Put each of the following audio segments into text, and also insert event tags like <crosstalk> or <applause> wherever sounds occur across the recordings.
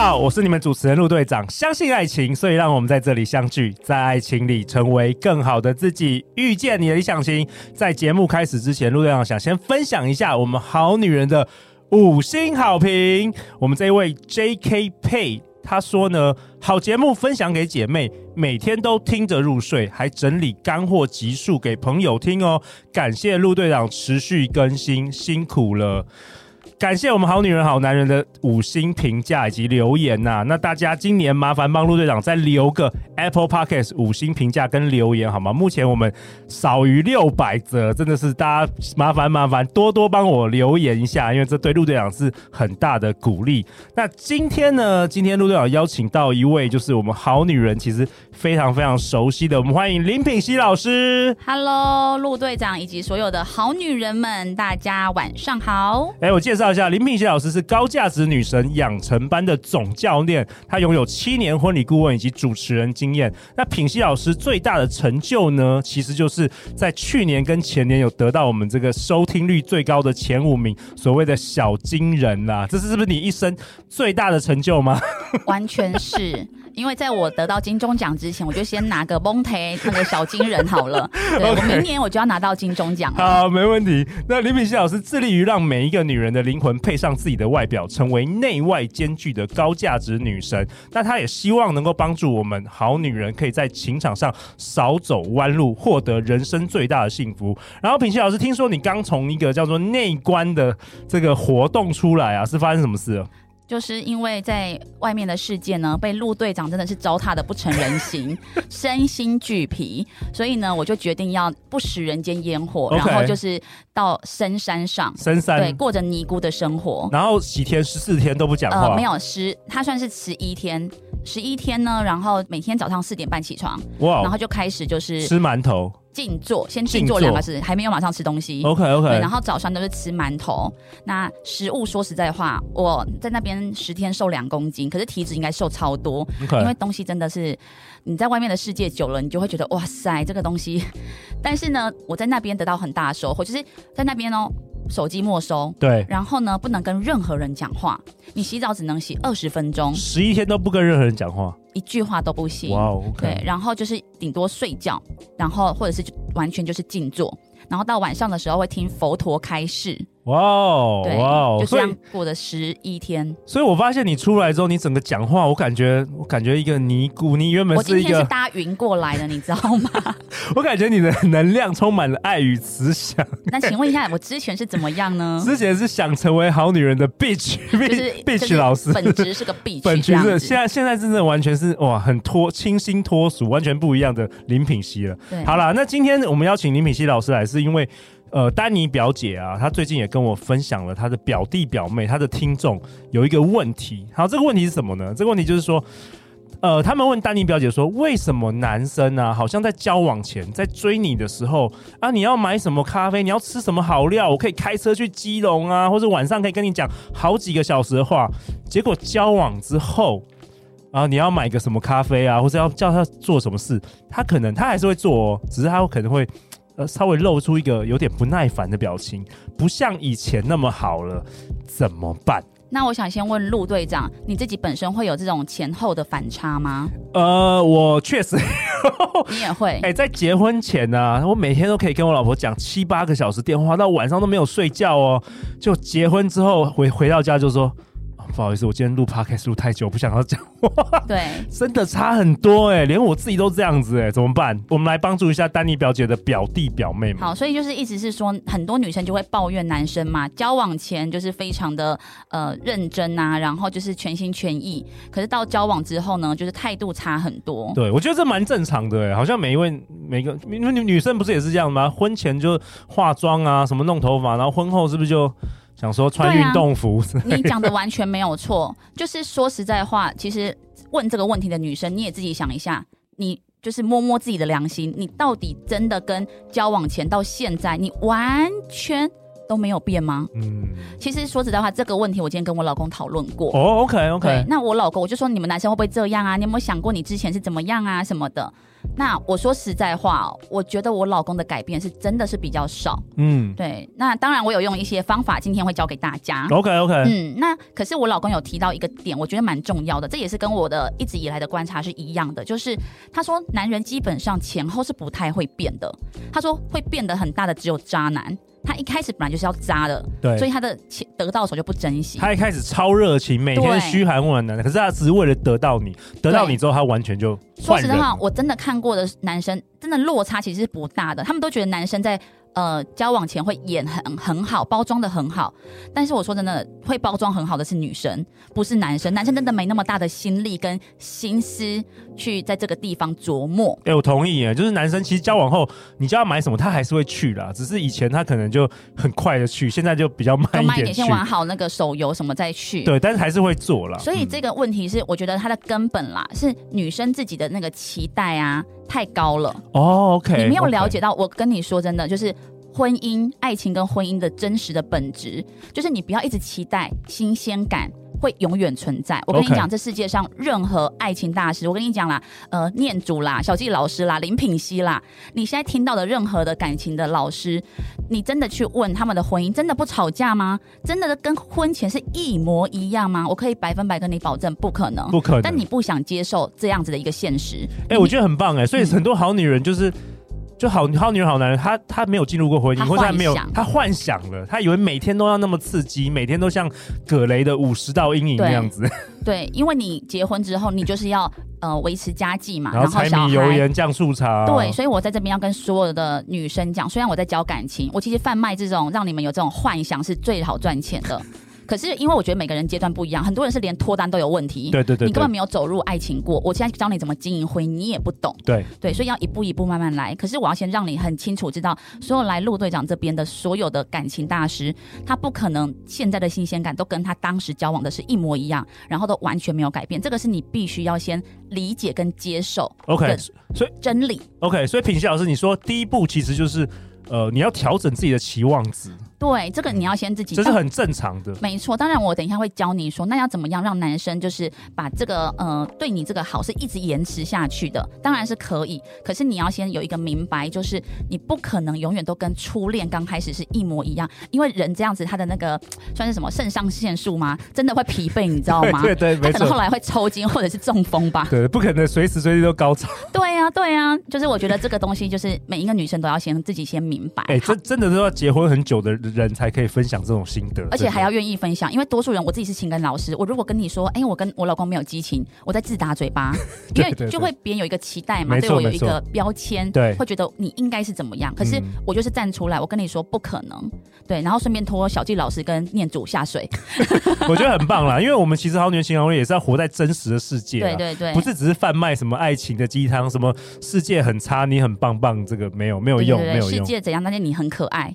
好，我是你们主持人陆队长。相信爱情，所以让我们在这里相聚，在爱情里成为更好的自己，遇见你的理想型。在节目开始之前，陆队长想先分享一下我们好女人的五星好评。我们这一位 J.K. Pay 他说呢，好节目分享给姐妹，每天都听着入睡，还整理干货集数给朋友听哦。感谢陆队长持续更新，辛苦了。感谢我们好女人好男人的五星评价以及留言呐、啊，那大家今年麻烦帮陆队长再留个 Apple Podcast 五星评价跟留言好吗？目前我们少于六百则，真的是大家麻烦麻烦多多帮我留言一下，因为这对陆队长是很大的鼓励。那今天呢，今天陆队长邀请到一位就是我们好女人其实非常非常熟悉的，我们欢迎林品熙老师。Hello，陆队长以及所有的好女人们，大家晚上好。哎，我介绍。一下林品希老师是高价值女神养成班的总教练，她拥有七年婚礼顾问以及主持人经验。那品希老师最大的成就呢，其实就是在去年跟前年有得到我们这个收听率最高的前五名，所谓的小金人、啊，这是是不是你一生最大的成就吗？<laughs> 完全是。因为在我得到金钟奖之前，我就先拿个蒙台那个小金人好了。<laughs> 对.我明年我就要拿到金钟奖。好，没问题。那李品希老师致力于让每一个女人的灵魂配上自己的外表，成为内外兼具的高价值女神。那她也希望能够帮助我们好女人可以在情场上少走弯路，获得人生最大的幸福。然后品希老师，听说你刚从一个叫做内观的这个活动出来啊，是发生什么事了？就是因为在外面的世界呢，被陆队长真的是糟蹋的不成人形，<laughs> 身心俱疲，所以呢，我就决定要不食人间烟火.然后就是到深山上，深山。对，过着尼姑的生活，然后几天十四天都不讲话，呃，没有十，他算是十一天，十一天呢，然后每天早上四点半起床，哇然后就开始就是吃馒头。静坐，先静坐两个字，还没有马上吃东西。OK OK。然后早上都是吃馒头。那食物说实在话，我在那边十天瘦两公斤，可是体脂应该瘦超多。Okay. 因为东西真的是你在外面的世界久了，你就会觉得哇塞，这个东西。但是呢，我在那边得到很大的收获，就是在那边哦。手机没收，对，然后呢，不能跟任何人讲话。你洗澡只能洗二十分钟，十一天都不跟任何人讲话，一句话都不行。哇，wow, okay. 对，然后就是顶多睡觉，然后或者是完全就是静坐，然后到晚上的时候会听佛陀开示。哇哦，对，哇哦，就这样过了十一天。所以我发现你出来之后，你整个讲话，我感觉，我感觉一个尼姑，你原本是一个，搭云过来的，你知道吗？<laughs> 我感觉你的能量充满了爱与慈祥。<laughs> 那请问一下，我之前是怎么样呢？之前是想成为好女人的 bitch，就是 bitch 老师，本职是个 bitch，本职是现在现在真的完全是哇，很脱清新脱俗，完全不一样的林品熙了。对，好了，那今天我们邀请林品熙老师来，是因为。呃，丹尼表姐啊，她最近也跟我分享了她的表弟表妹，她的听众有一个问题。好，这个问题是什么呢？这个问题就是说，呃，他们问丹尼表姐说，为什么男生啊，好像在交往前，在追你的时候啊，你要买什么咖啡，你要吃什么好料，我可以开车去基隆啊，或者晚上可以跟你讲好几个小时的话，结果交往之后啊，你要买个什么咖啡啊，或者要叫他做什么事，他可能他还是会做哦，只是他可能会。呃，稍微露出一个有点不耐烦的表情，不像以前那么好了，怎么办？那我想先问陆队长，你自己本身会有这种前后的反差吗？呃，我确实，<laughs> 你也会。哎、欸，在结婚前呢、啊，我每天都可以跟我老婆讲七八个小时电话，到晚上都没有睡觉哦。就结婚之后回回到家就说。不好意思，我今天录 podcast 录太久，不想要讲话。对，<laughs> 真的差很多哎、欸，连我自己都这样子哎、欸，怎么办？我们来帮助一下丹妮表姐的表弟表妹们。好，所以就是意思是说，很多女生就会抱怨男生嘛，交往前就是非常的呃认真啊，然后就是全心全意，可是到交往之后呢，就是态度差很多。对，我觉得这蛮正常的哎、欸，好像每一位每个因为女女生不是也是这样吗？婚前就化妆啊，什么弄头发，然后婚后是不是就？想说穿运动服，啊、你讲的完全没有错。就是说实在话，其实问这个问题的女生，你也自己想一下，你就是摸摸自己的良心，你到底真的跟交往前到现在，你完全都没有变吗？嗯，其实说实在话，这个问题我今天跟我老公讨论过。哦，OK OK。那我老公我就说，你们男生会不会这样啊？你有没有想过你之前是怎么样啊什么的？那我说实在话，我觉得我老公的改变是真的是比较少。嗯，对。那当然，我有用一些方法，今天会教给大家。OK OK。嗯，那可是我老公有提到一个点，我觉得蛮重要的，这也是跟我的一直以来的观察是一样的，就是他说男人基本上前后是不太会变的。他说会变得很大的只有渣男。他一开始本来就是要渣的，对，所以他的得到的时候就不珍惜。他一开始超热情，每天嘘寒问暖的，可是他只是为了得到你，得到你之后他完全就。说实话，我真的看过的男生，真的落差其实是不大的。他们都觉得男生在。呃，交往前会演很很好，包装的很好，但是我说真的，会包装很好的是女生，不是男生。男生真的没那么大的心力跟心思去在这个地方琢磨。哎、欸，我同意耶，就是男生其实交往后，你叫他买什么，他还是会去啦，只是以前他可能就很快的去，现在就比较慢一点，慢一点，先玩好那个手游什么再去。对，但是还是会做啦。所以这个问题是，我觉得他的根本啦，是女生自己的那个期待啊太高了。哦，OK，你没有了解到，我跟你说真的，就是。婚姻、爱情跟婚姻的真实的本质，就是你不要一直期待新鲜感会永远存在。我跟你讲.这世界上任何爱情大师，我跟你讲啦，呃，念祖啦、小纪老师啦、林品熙啦，你现在听到的任何的感情的老师，你真的去问他们的婚姻，真的不吵架吗？真的跟婚前是一模一样吗？我可以百分百跟你保证，不可能，不可能。但你不想接受这样子的一个现实。哎、欸，我觉得很棒哎，所以很多好女人就是。就好好女人好男人，他他没有进入过婚姻，或者他没有他幻想了，他以为每天都要那么刺激，每天都像葛雷的五十道阴影那样子。对，<laughs> 因为你结婚之后，你就是要呃维持家计嘛，然后柴米油盐酱醋茶。对，所以我在这边要跟所有的女生讲，虽然我在教感情，我其实贩卖这种让你们有这种幻想是最好赚钱的。可是，因为我觉得每个人阶段不一样，很多人是连脱单都有问题。对对对，对，你根本没有走入爱情过。我现在教你怎么经营婚姻，你也不懂。对对，所以要一步一步慢慢来。可是我要先让你很清楚知道，所有来陆队长这边的所有的感情大师，他不可能现在的新鲜感都跟他当时交往的是一模一样，然后都完全没有改变。这个是你必须要先理解跟接受。OK，所以真理。OK，所以品熙老师，你说第一步其实就是呃，你要调整自己的期望值。对，这个你要先自己，这是很正常的。没错，当然我等一下会教你说，那要怎么样让男生就是把这个呃对你这个好是一直延迟下去的，当然是可以。可是你要先有一个明白，就是你不可能永远都跟初恋刚开始是一模一样，因为人这样子他的那个 <tsk> 算是什么肾上腺素吗？<laughs> 真的会疲惫，你知道吗？对对，对，没错。他可能后来会抽筋或者是中风吧？对，不可能随时随地都高潮。对呀、啊，对呀、啊，就是我觉得这个东西就是每一个女生都要先自己先明白。哎，这真的都要结婚很久的人才可以分。享这种心得，而且还要愿意分享，因为多数人，我自己是情感老师，我如果跟你说，哎、欸，我跟我老公没有激情，我在自打嘴巴，<laughs> 因为就会别人有一个期待嘛，对我有一个标签，对，会觉得你应该是怎么样，可是我就是站出来，我跟你说不可能，对，然后顺便拖小纪老师跟念祖下水，<laughs> 我觉得很棒啦，因为我们其实好女人情感攻略也是要活在真实的世界，对对对，不是只是贩卖什么爱情的鸡汤，什么世界很差，你很棒棒，这个没有没有用，没有用，世界怎样，但是你很可爱。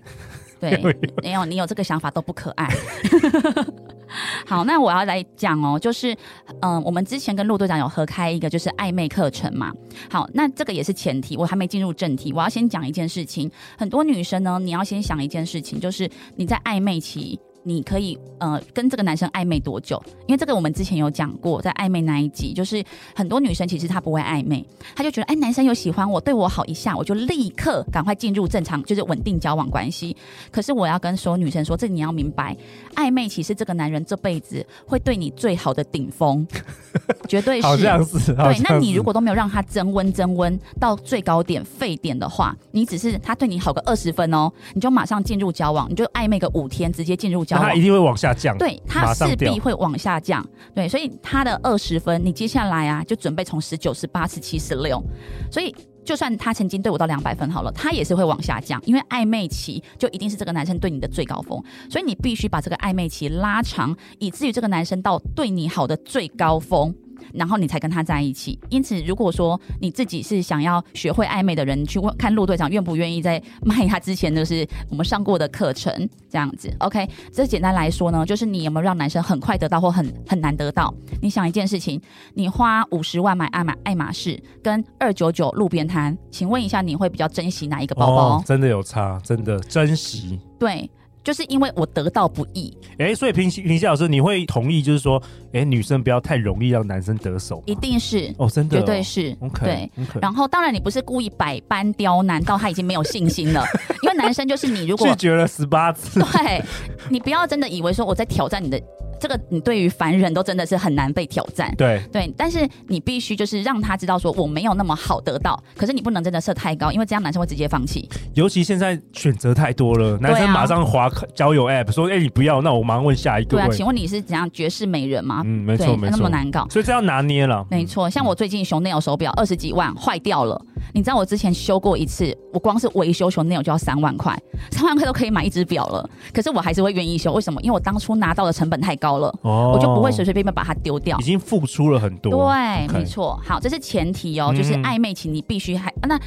对，<laughs> 没有你有这个想法都不可爱。<laughs> 好，那我要来讲哦，就是嗯、呃，我们之前跟陆队长有合开一个就是暧昧课程嘛。好，那这个也是前提，我还没进入正题，我要先讲一件事情。很多女生呢，你要先想一件事情，就是你在暧昧期。你可以呃跟这个男生暧昧多久？因为这个我们之前有讲过，在暧昧那一集，就是很多女生其实她不会暧昧，她就觉得哎，男生有喜欢我，对我好一下，我就立刻赶快进入正常就是稳定交往关系。可是我要跟所有女生说，这你要明白，暧昧其实这个男人这辈子会对你最好的顶峰，<laughs> 绝对是。好像是。对，那你如果都没有让他增温增温到最高点沸点的话，你只是他对你好个二十分哦，你就马上进入交往，你就暧昧个五天，直接进入交往。他一定会往下降，对，他势必会往下降，对，所以他的二十分，你接下来啊就准备从十九、十八、十七、十六，所以就算他曾经对我到两百分好了，他也是会往下降，因为暧昧期就一定是这个男生对你的最高峰，所以你必须把这个暧昧期拉长，以至于这个男生到对你好的最高峰。然后你才跟他在一起。因此，如果说你自己是想要学会暧昧的人，你去问看陆队长愿不愿意在卖他之前就是我们上过的课程这样子。OK，这简单来说呢，就是你有没有让男生很快得到或很很难得到？你想一件事情，你花五十万买爱马爱马仕跟二九九路边摊，请问一下你会比较珍惜哪一个包包？哦，真的有差，真的珍惜。对。就是因为我得到不易。哎、欸，所以平西平西老师，你会同意就是说，哎、欸，女生不要太容易让男生得手？一定是哦，真的、哦，绝对是。OK，对。Okay. 然后当然你不是故意百般刁难到他已经没有信心了，<laughs> 因为男生就是你如果拒绝了十八次，对，你不要真的以为说我在挑战你的。这个你对于凡人都真的是很难被挑战，对对，但是你必须就是让他知道说我没有那么好得到，可是你不能真的设太高，因为这样男生会直接放弃。尤其现在选择太多了，男生马上滑交友 app 说：“哎、欸，你不要，那我马上问下一个。”对啊，请问你是怎样绝世美人吗？嗯，没错没错，那么难搞，所以这要拿捏了。没错，像我最近 Chanel 手表二十几万坏掉了，你知道我之前修过一次，我光是维修 Chanel 就要三万块，三万块都可以买一只表了，可是我还是会愿意修，为什么？因为我当初拿到的成本太高了，哦，我就。不会随随便便把它丢掉，已经付出了很多。对.没错。好，这是前提哦，就是暧昧期你必须还、嗯、那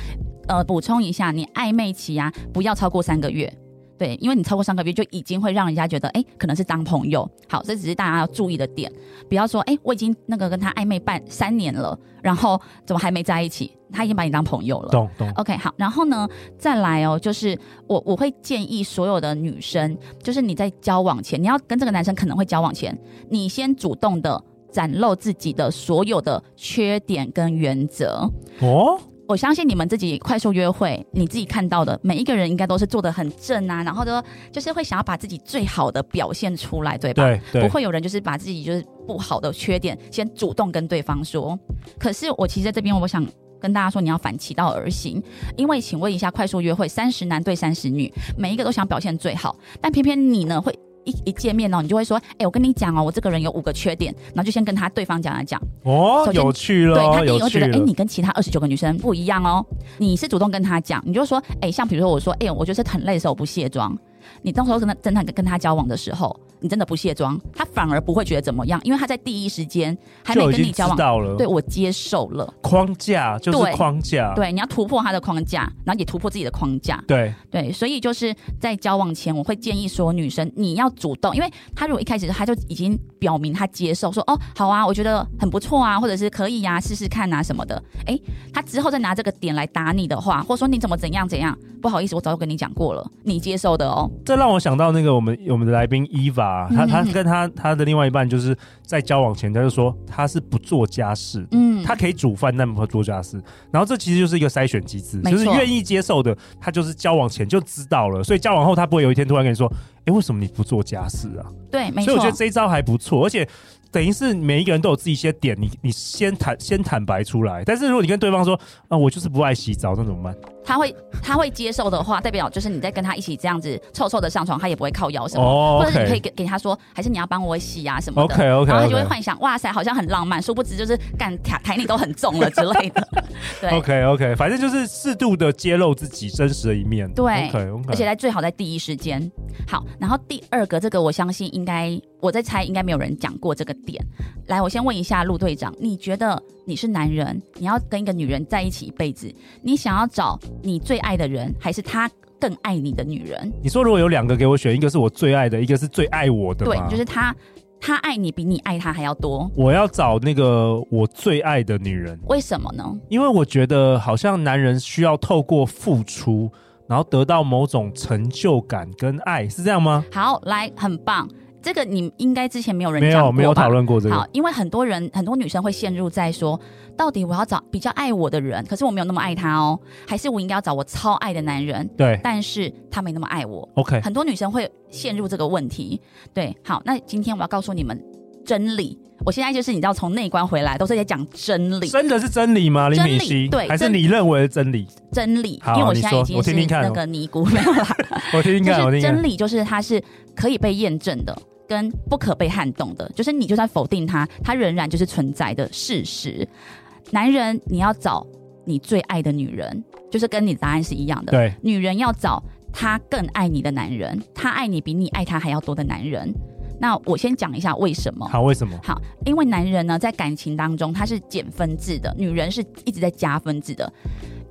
呃补充一下，你暧昧期啊不要超过三个月。对，因为你超过三个月就已经会让人家觉得哎可能是当朋友。好，这只是大家要注意的点，不要说哎我已经那个跟他暧昧半三年了，然后怎么还没在一起？他已经把你当朋友了，懂懂。OK，好，然后呢，再来哦，就是我我会建议所有的女生，就是你在交往前，你要跟这个男生可能会交往前，你先主动的展露自己的所有的缺点跟原则哦。我相信你们自己快速约会，你自己看到的每一个人应该都是做的很正啊，然后都就是会想要把自己最好的表现出来，对吧？对，对。不会有人就是把自己就是不好的缺点先主动跟对方说。可是我其实在这边，我想。跟大家说，你要反其道而行，因为请问一下，快速约会三十男对三十女，每一个都想表现最好，但偏偏你呢，会一一见面哦，你就会说，哎、欸，我跟你讲哦，我这个人有五个缺点，然后就先跟他对方讲来讲。哦，有趣了，对他第一个觉得，哎、欸，你跟其他二十九个女生不一样哦，你是主动跟他讲，你就说，哎、欸，像比如说我说，哎、欸，我就是很累的时候我不卸妆，你到时候跟他真的跟他交往的时候。你真的不卸妆，他反而不会觉得怎么样，因为他在第一时间还没跟你交往，到了，对，我接受了。框架就是框架。对，对，你要突破他的框架，然后也突破自己的框架，对。对，所以就是在交往前，我会建议说，女生你要主动，因为他如果一开始他就已经表明他接受，说哦好啊，我觉得很不错啊，或者是可以呀、啊，试试看啊什么的，哎，他之后再拿这个点来打你的话，或者说你怎么怎样怎样，不好意思，我早就跟你讲过了，你接受的哦。这让我想到那个我们我们的来宾 Eva。他他跟他他的另外一半就是在交往前，他就说他是不做家事，嗯，他可以煮饭，但不会做家事。然后这其实就是一个筛选机制，就是愿意接受的，他就是交往前就知道了，所以交往后他不会有一天突然跟你说，哎，为什么你不做家事啊？对，没错。所以我觉得这一招还不错，而且。等于是每一个人都有自己一些点，你你先坦先坦白出来。但是如果你跟对方说啊，我就是不爱洗澡，那怎么办？他会他会接受的话，代表就是你在跟他一起这样子臭臭的上床，他也不会靠腰什么。Oh. 或者你可以给给他说，还是你要帮我洗啊什么的。OK OK，然后他就会幻想，哇塞，好像很浪漫，殊不知就是干台台你都很重了之类的。<laughs> 对，OK OK，反正就是适度的揭露自己真实的一面。对，OK OK，而且在最好在第一时间。好，然后第二个这个我相信应该。我在猜，应该没有人讲过这个点。来，我先问一下陆队长，你觉得你是男人，你要跟一个女人在一起一辈子，你想要找你最爱的人，还是他更爱你的女人？你说如果有两个给我选，一个是我最爱的，一个是最爱我的，对，就是他，他爱你比你爱他还要多。我要找那个我最爱的女人，为什么呢？因为我觉得好像男人需要透过付出，然后得到某种成就感跟爱，是这样吗？好，来，很棒。这个你应该之前没有人没有没有讨论过这个。好，因为很多人很多女生会陷入在说，到底我要找比较爱我的人，可是我没有那么爱他哦，还是我应该要找我超爱的男人？对，但是他没那么爱我。OK，很多女生会陷入这个问题。对，好，那今天我要告诉你们真理。我现在就是你知道从内观回来，都是在讲真理。真的是真理吗？林敏熙，对，还是你认为的真理？真理，因为我现在已经是那个尼姑没有啦。<laughs> 我听听看，我听听看。真理就是它是可以被验证的。跟不可被撼动的，就是你就算否定他，他仍然就是存在的事实。男人，你要找你最爱的女人，就是跟你的答案是一样的。对，女人要找她更爱你的男人，她爱你比你爱他还要多的男人。那我先讲一下为什么？好，为什么？好，因为男人呢，在感情当中他是减分制的，女人是一直在加分制的。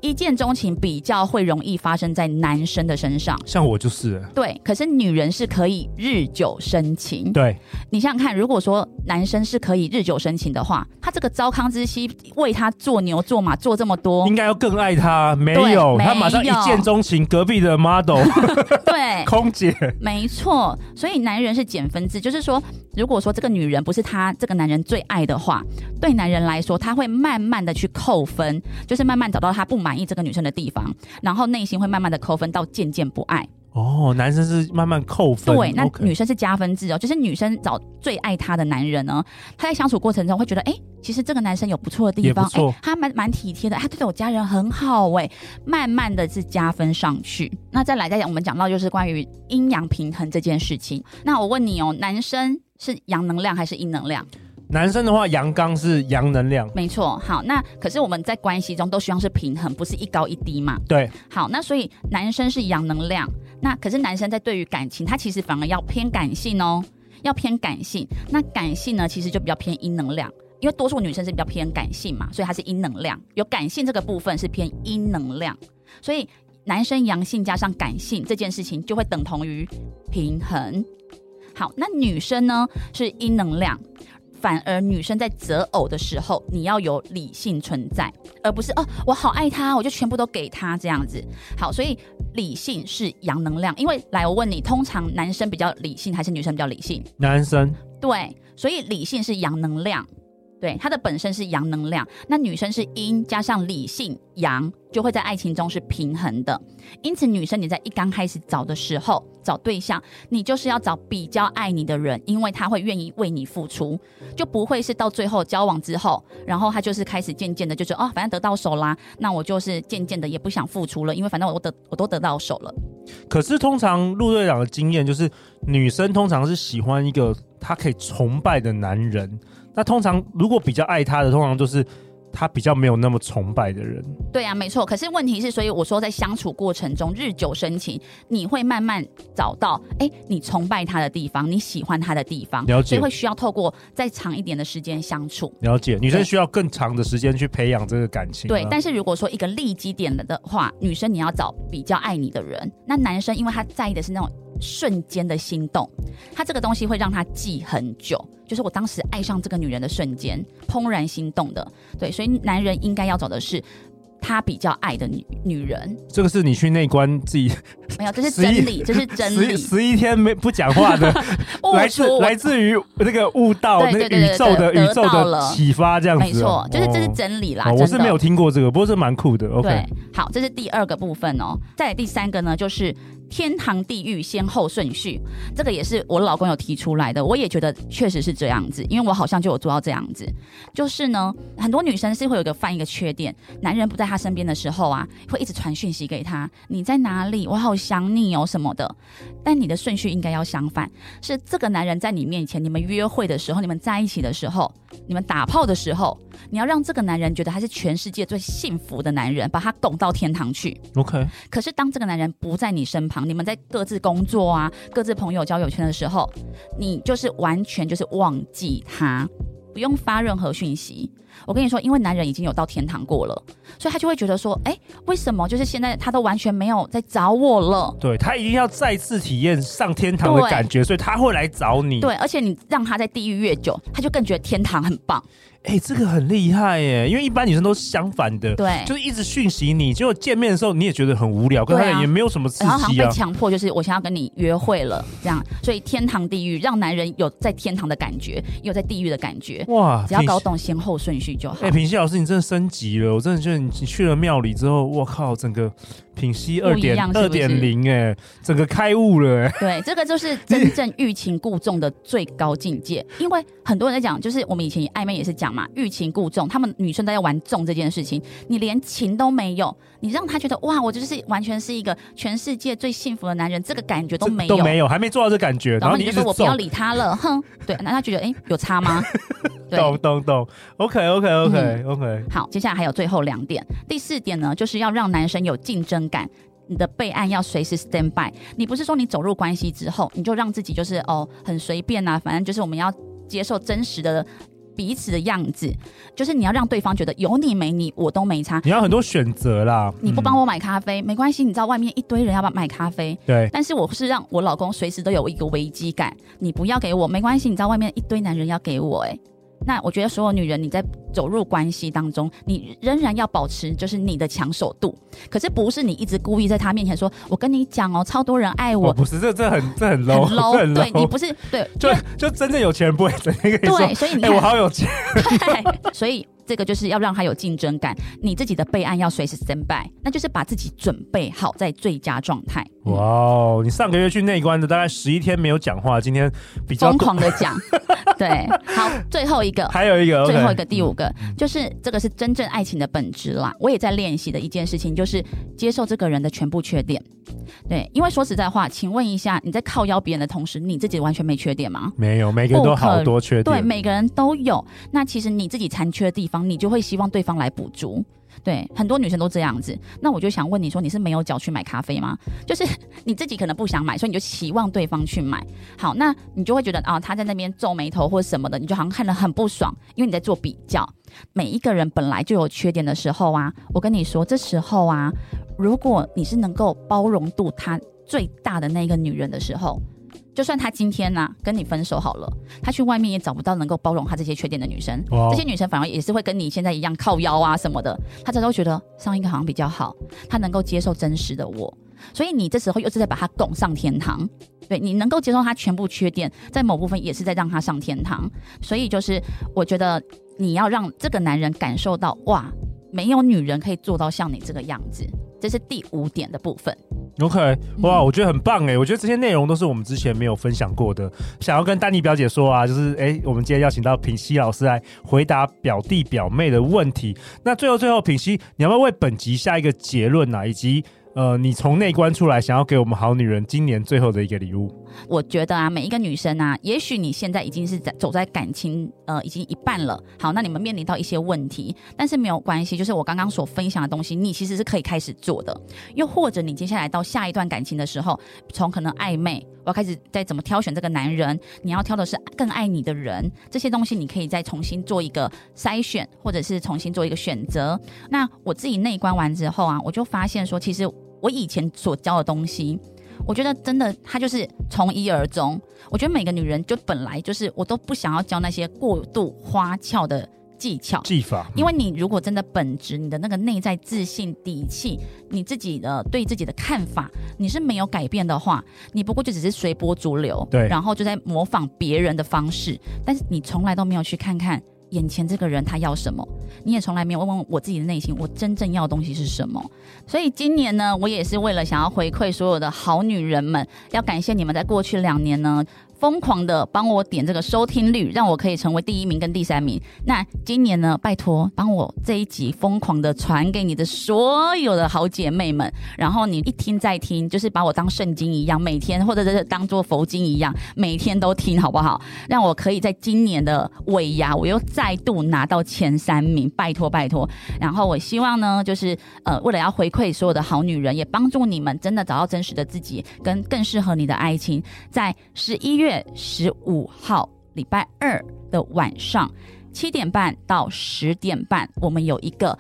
一见钟情比较会容易发生在男生的身上，像我就是。对，可是女人是可以日久生情。对，你想想看，如果说男生是可以日久生情的话，他这个糟糠之妻为他做牛做马做这么多，应该要更爱他。没有，他马上一见钟情，隔壁的 model，<laughs> 对，空姐，没错。所以男人是减分制，就是说，如果说这个女人不是他这个男人最爱的话，对男人来说，他会慢慢的去扣分，就是慢慢找到他不满意这个女生的地方，然后内心会慢慢的扣分到渐渐不爱。哦，男生是慢慢扣分，对，那女生是加分制哦，就是女生找最爱她的男人呢，她在相处过程中会觉得，哎，其实这个男生有不错的地方，哎，他蛮蛮体贴的，他对我家人很好，哎，慢慢的是加分上去。那再来再讲，我们讲到就是关于阴阳平衡这件事情。那我问你哦，男生是阳能量还是阴能量？男生的话，阳刚是阳能量，没错。好，那可是我们在关系中都希望是平衡，不是一高一低嘛？对。好，那所以男生是阳能量，那可是男生在对于感情，他其实反而要偏感性哦，要偏感性。那感性呢，其实就比较偏阴能量，因为多数女生是比较偏感性嘛，所以它是阴能量。有感性这个部分是偏阴能量，所以男生阳性加上感性这件事情就会等同于平衡。好，那女生呢是阴能量。反而女生在择偶的时候，你要有理性存在，而不是哦，我好爱他，我就全部都给他这样子。好，所以理性是阳能量。因为来，我问你，通常男生比较理性还是女生比较理性？男生。对，所以理性是阳能量。对，它的本身是阳能量，那女生是阴加上理性阳，就会在爱情中是平衡的。因此，女生你在一刚开始找的时候，找对象，你就是要找比较爱你的人，因为他会愿意为你付出，就不会是到最后交往之后，然后他就是开始渐渐的，就是哦，反正得到手啦，那我就是渐渐的也不想付出了，因为反正我都得我都得到手了。可是通常陆队长的经验就是，女生通常是喜欢一个她可以崇拜的男人。那通常如果比较爱她的，通常就是他比较没有那么崇拜的人。对啊，没错。可是问题是，所以我说在相处过程中日久生情，你会慢慢找到，哎，你崇拜他的地方，你喜欢他的地方。了解。所以会需要透过再长一点的时间相处。了解。女生需要更长的时间去培养这个感情。对。但是如果说一个利基点了的话，女生你要找比较爱你的人。那男生因为他在意的是那种。瞬间的心动，他这个东西会让他记很久，就是我当时爱上这个女人的瞬间，怦然心动的。对，所以男人应该要找的是他比较爱的女女人。这个是你去内观自己 <laughs> 没有，这是真理，这是真理。十一天没不讲话的，<laughs> 来自来自于那个悟道，那个宇宙的宇宙的启发，这样子。没错，就是这是真理啦。我是没有听过这个，不过这蛮酷的。OK，好，这是第二个部分哦。再来第三个呢，就是。天堂地狱先后顺序，这个也是我老公有提出来的，我也觉得确实是这样子，因为我好像就有做到这样子。就是呢，很多女生是会有一个犯一个缺点，男人不在她身边的时候啊，会一直传讯息给她，你在哪里？我好想你哦什么的。但你的顺序应该要相反，是这个男人在你面前，你们约会的时候，你们在一起的时候，你们打炮的时候，你要让这个男人觉得他是全世界最幸福的男人，把他拱到天堂去。OK。可是当这个男人不在你身旁，你们在各自工作啊，各自朋友交友圈的时候，你就是完全就是忘记他，不用发任何讯息。我跟你说，因为男人已经有到天堂过了，所以他就会觉得说，哎，为什么就是现在他都完全没有在找我了？对，他一定要再次体验上天堂的感觉，所以他会来找你。对，而且你让他在地狱越久，他就更觉得天堂很棒。哎、欸，这个很厉害耶！因为一般女生都是相反的，对，就是一直讯息你，结果见面的时候你也觉得很无聊，跟他也没有什么刺激啊。然后好像被强迫，就是我想要跟你约会了，这样，所以天堂地狱让男人有在天堂的感觉，有在地狱的感觉。哇，只要搞懂先后顺序就好。哎，品西老师，你真的升级了！我真的觉得你去了庙里之后，我靠，整个。品西二点二点零，哎，整个开悟了，哎，对，这个就是真正欲擒故纵的最高境界。因为很多人在讲，就是我们以前暧昧也是讲嘛，欲擒故纵，他们女生都在玩纵这件事情，你连情都没有，你让他觉得哇，我就是完全是一个全世界最幸福的男人，这个感觉都没有，都没有，还没做到这感觉，然后你就说我不要理他了，哼，对，那他觉得哎，有差吗？<laughs> 懂懂懂，OK OK OK、嗯、OK。好，接下来还有最后两点，第四点呢，就是要让男生有竞争感，你的备案要随时 stand by。你不是说你走入关系之后，你就让自己就是哦很随便啊，反正就是我们要接受真实的彼此的样子，就是你要让对方觉得有你没你我都没差。你要很多选择啦，你不帮我买咖啡、嗯、没关系，你知道外面一堆人要不要买咖啡？对。但是我是让我老公随时都有一个危机感，你不要给我没关系，你知道外面一堆男人要给我哎、欸。那我觉得所有女人，你在走入关系当中，你仍然要保持就是你的抢手度，可是不是你一直故意在他面前说，我跟你讲哦，超多人爱我，哦、不是这这很这很 low，, 很 low 很 low 对你不是对，就就真正有钱人不会整天跟你说，对，所以你看、欸、我好有钱，对，<laughs> 所以。这个就是要让他有竞争感，你自己的备案要随时 stand by，那就是把自己准备好在最佳状态。哇哦，你上个月去内观的大概十一天没有讲话，今天比较疯狂的讲。<laughs> 对，好，最后一个，还有一个，最后一个第五个，嗯、就是这个是真正爱情的本质啦。我也在练习的一件事情，就是接受这个人的全部缺点。对，因为说实在话，请问一下，你在靠邀别人的同时，你自己完全没缺点吗？没有，每个人都好多缺点。对，每个人都有。那其实你自己残缺的地方，你就会希望对方来补足。对，很多女生都这样子。那我就想问你说，你是没有脚去买咖啡吗？就是 <laughs> 你自己可能不想买，所以你就期望对方去买。好，那你就会觉得啊，他在那边皱眉头或什么的，你就好像看得很不爽，因为你在做比较。每一个人本来就有缺点的时候啊，我跟你说，这时候啊，如果你是能够包容度他最大的那个女人的时候。就算他今天呢、啊、跟你分手好了，他去外面也找不到能够包容他这些缺点的女生。Wow. 这些女生反而也是会跟你现在一样靠腰啊什么的。他这时候觉得上一个好像比较好，他能够接受真实的我。所以你这时候又是在把他拱上天堂。对，你能够接受他全部缺点，在某部分也是在让他上天堂。所以就是我觉得你要让这个男人感受到哇，没有女人可以做到像你这个样子。这是第五点的部分。OK，哇，我觉得很棒哎！我觉得这些内容都是我们之前没有分享过的。想要跟丹妮表姐说啊，就是哎，我们今天邀请到品熙老师来回答表弟表妹的问题。那最后最后，品熙，你要不要为本集下一个结论啊？以及呃，你从内观出来，想要给我们好女人今年最后的一个礼物？我觉得啊，每一个女生啊，也许你现在已经是在走在感情呃，已经一半了。好，那你们面临到一些问题，但是没有关系，就是我刚刚所分享的东西，你其实是可以开始做的。又或者你接下来到下一段感情的时候，从可能暧昧，我要开始再怎么挑选这个男人，你要挑的是更爱你的人，这些东西你可以再重新做一个筛选，或者是重新做一个选择。那我自己内观完之后啊，我就发现说，其实。我以前所教的东西，我觉得真的，她就是从一而终。我觉得每个女人就本来就是，我都不想要教那些过度花俏的技巧技法。因为你如果真的本质，你的那个内在自信底气，你自己的对自己的看法，你是没有改变的话，你不过就只是随波逐流，对，然后就在模仿别人的方式，但是你从来都没有去看看。眼前这个人他要什么？你也从来没有问问我自己的内心，我真正要的东西是什么？所以今年呢，我也是为了想要回馈所有的好女人们，要感谢你们在过去两年呢。疯狂的帮我点这个收听率，让我可以成为第一名跟第三名。那今年呢，拜托帮我这一集疯狂的传给你的所有的好姐妹们，然后你一听再听，就是把我当圣经一样，每天或者是当做佛经一样，每天都听好不好？让我可以在今年的尾牙，我又再度拿到前三名，拜托拜托。然后我希望呢，就是呃，为了要回馈所有的好女人，也帮助你们真的找到真实的自己，跟更适合你的爱情，在十一月。月十五号礼拜二的晚上七点半到十点半，我们有一个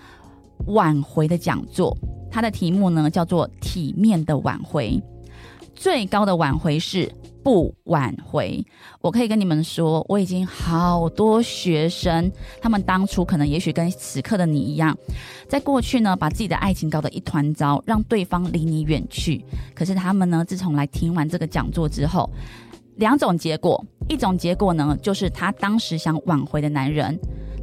挽回的讲座，它的题目呢叫做“体面的挽回”。最高的挽回是不挽回。我可以跟你们说，我已经好多学生，他们当初可能也许跟此刻的你一样，在过去呢，把自己的爱情搞得一团糟，让对方离你远去。可是他们呢，自从来听完这个讲座之后，两种结果，一种结果呢，就是她当时想挽回的男人，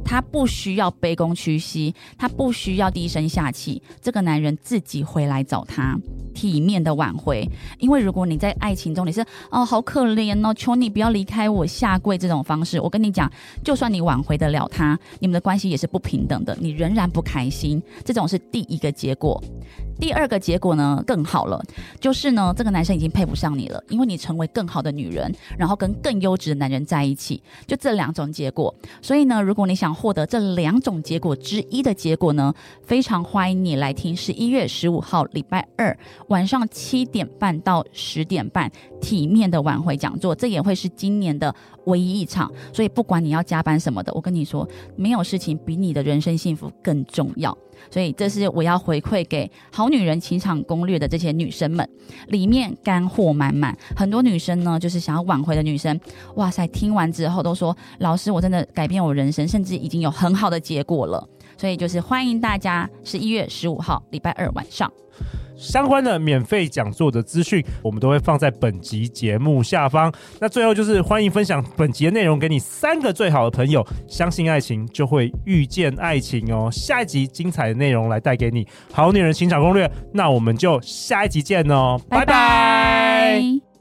他不需要卑躬屈膝，他不需要低声下气，这个男人自己回来找他，体面的挽回。因为如果你在爱情中你是哦好可怜哦，求你不要离开我，下跪这种方式，我跟你讲，就算你挽回得了他，你们的关系也是不平等的，你仍然不开心。这种是第一个结果。第二个结果呢更好了，就是呢这个男生已经配不上你了，因为你成为更好的女人，然后跟更优质的男人在一起，就这两种结果。所以呢，如果你想获得这两种结果之一的结果呢，非常欢迎你来听十一月十五号礼拜二晚上七点半到十点半体面的晚回讲座，这也会是今年的唯一一场。所以不管你要加班什么的，我跟你说，没有事情比你的人生幸福更重要。所以这是我要回馈给《好女人情场攻略》的这些女生们，里面干货满满。很多女生呢，就是想要挽回的女生，哇塞，听完之后都说：“老师，我真的改变我人生，甚至已经有很好的结果了。”所以就是欢迎大家十一月十五号礼拜二晚上。相关的免费讲座的资讯，我们都会放在本集节目下方。那最后就是欢迎分享本集的内容给你三个最好的朋友，相信爱情就会遇见爱情哦。下一集精彩的内容来带给你，好女人情场攻略。那我们就下一集见哦，拜拜。拜拜。